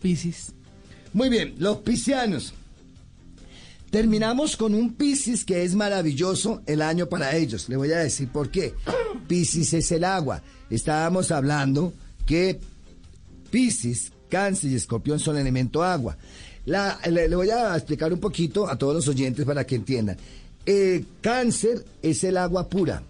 Piscis. Muy bien, los piscianos. Terminamos con un Piscis que es maravilloso el año para ellos. Le voy a decir por qué. Piscis es el agua. Estábamos hablando que Piscis, Cáncer y Escorpión son elemento agua. Le, voy a explicar un poquito a todos los oyentes para que entiendan. Cáncer es el agua pura,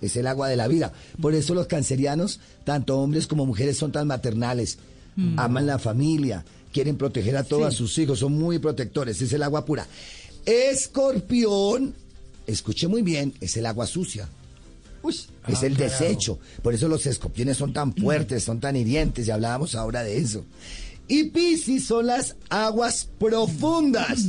es el agua de la vida. Por eso los cancerianos, tanto hombres como mujeres, son tan maternales. Aman la familia, quieren proteger a todos sus hijos, son muy protectores, es el agua pura. Escorpión, escuche muy bien, es el agua sucia. Es el desecho. Por eso los escorpiones son tan fuertes, son tan hirientes, y hablábamos ahora de eso. Y Piscis son las aguas profundas.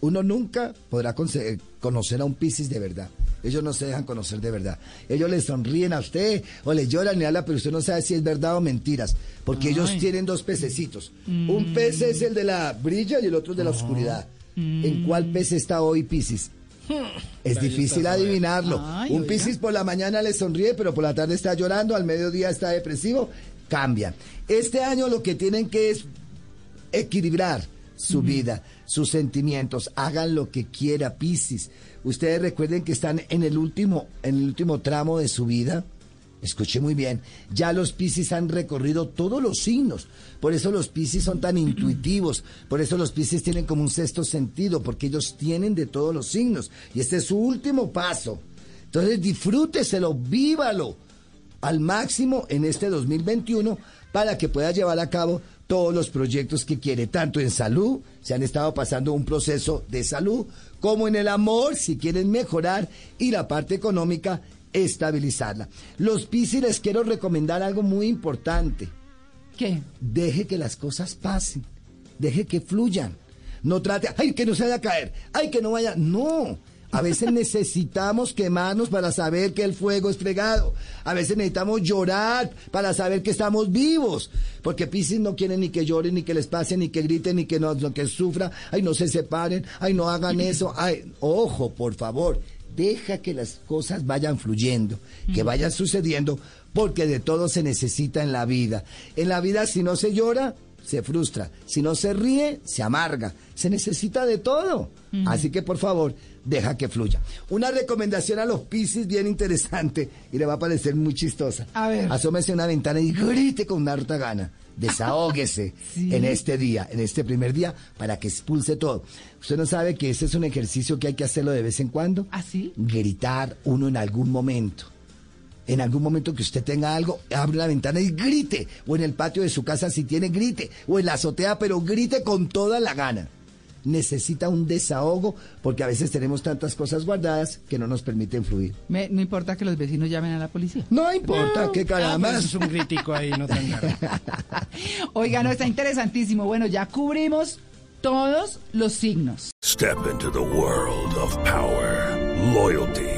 Uno nunca podrá conocer a un Piscis de verdad. Ellos no se dejan conocer de verdad. Ellos le sonríen a usted o le lloran y habla, pero usted no sabe si es verdad o mentiras. Porque ellos tienen dos pececitos. Un pez es el de la brilla y el otro es de la oscuridad. ¿En cuál pez está hoy Piscis? Es difícil adivinarlo. Ay, Un. Piscis por la mañana le sonríe, pero por la tarde está llorando, al mediodía está depresivo. Cambia. Este año lo que tienen que es equilibrar su vida, sus sentimientos. Hagan lo que quiera, Piscis. Ustedes recuerden que están en el último, en el último tramo de su vida. Escuche muy bien, ya los Piscis han recorrido todos los signos, por eso los Piscis son tan intuitivos, por eso los Piscis tienen como un sexto sentido, porque ellos tienen de todos los signos, y este es su último paso. Entonces disfrúteselo, vívalo al máximo en este 2021 para que pueda llevar a cabo todos los proyectos que quiere, tanto en salud, se han estado pasando un proceso de salud, como en el amor, si quieren mejorar, y la parte económica, estabilizarla. Los Piscis les quiero recomendar algo muy importante. ¿Qué? Deje que las cosas pasen, deje que fluyan. No trate, ay, que no se vaya a caer, ay, que no vaya. No, a veces necesitamos quemarnos para saber que el fuego es fregado. A veces necesitamos llorar para saber que estamos vivos. Porque Piscis no quiere ni que lloren, ni que les pase, ni que griten, ni que no, no, que sufra. Ay, no se separen, ay, no hagan eso. Ay, ojo, por favor. Deja que las cosas vayan fluyendo, que vayan sucediendo, porque de todo se necesita en la vida. En la vida, si no se llora, se frustra. Si no se ríe, se amarga. Se necesita de todo. Así que, por favor, deja que fluya. Una recomendación a los Piscis bien interesante y le va a parecer muy chistosa. A ver. Asómese a una ventana y grite con una harta gana. Desahóguese Sí. en este día, en este primer día, para que expulse todo. Usted no sabe que ese es un ejercicio que hay que hacerlo de vez en cuando. ¿Ah, sí? Gritar uno en algún momento. En algún momento que usted tenga algo, abre la ventana y grite. O en el patio de su casa si tiene, grite. O en la azotea, pero grite con toda la gana. Necesita un desahogo porque a veces tenemos tantas cosas guardadas que no nos permiten fluir. Me- no importa que los vecinos llamen a la policía. No importa, qué caramba. Es un crítico ahí, no tan grave. Oiga, no, está interesantísimo. Bueno, ya cubrimos todos los signos. Step into the world of power, loyalty,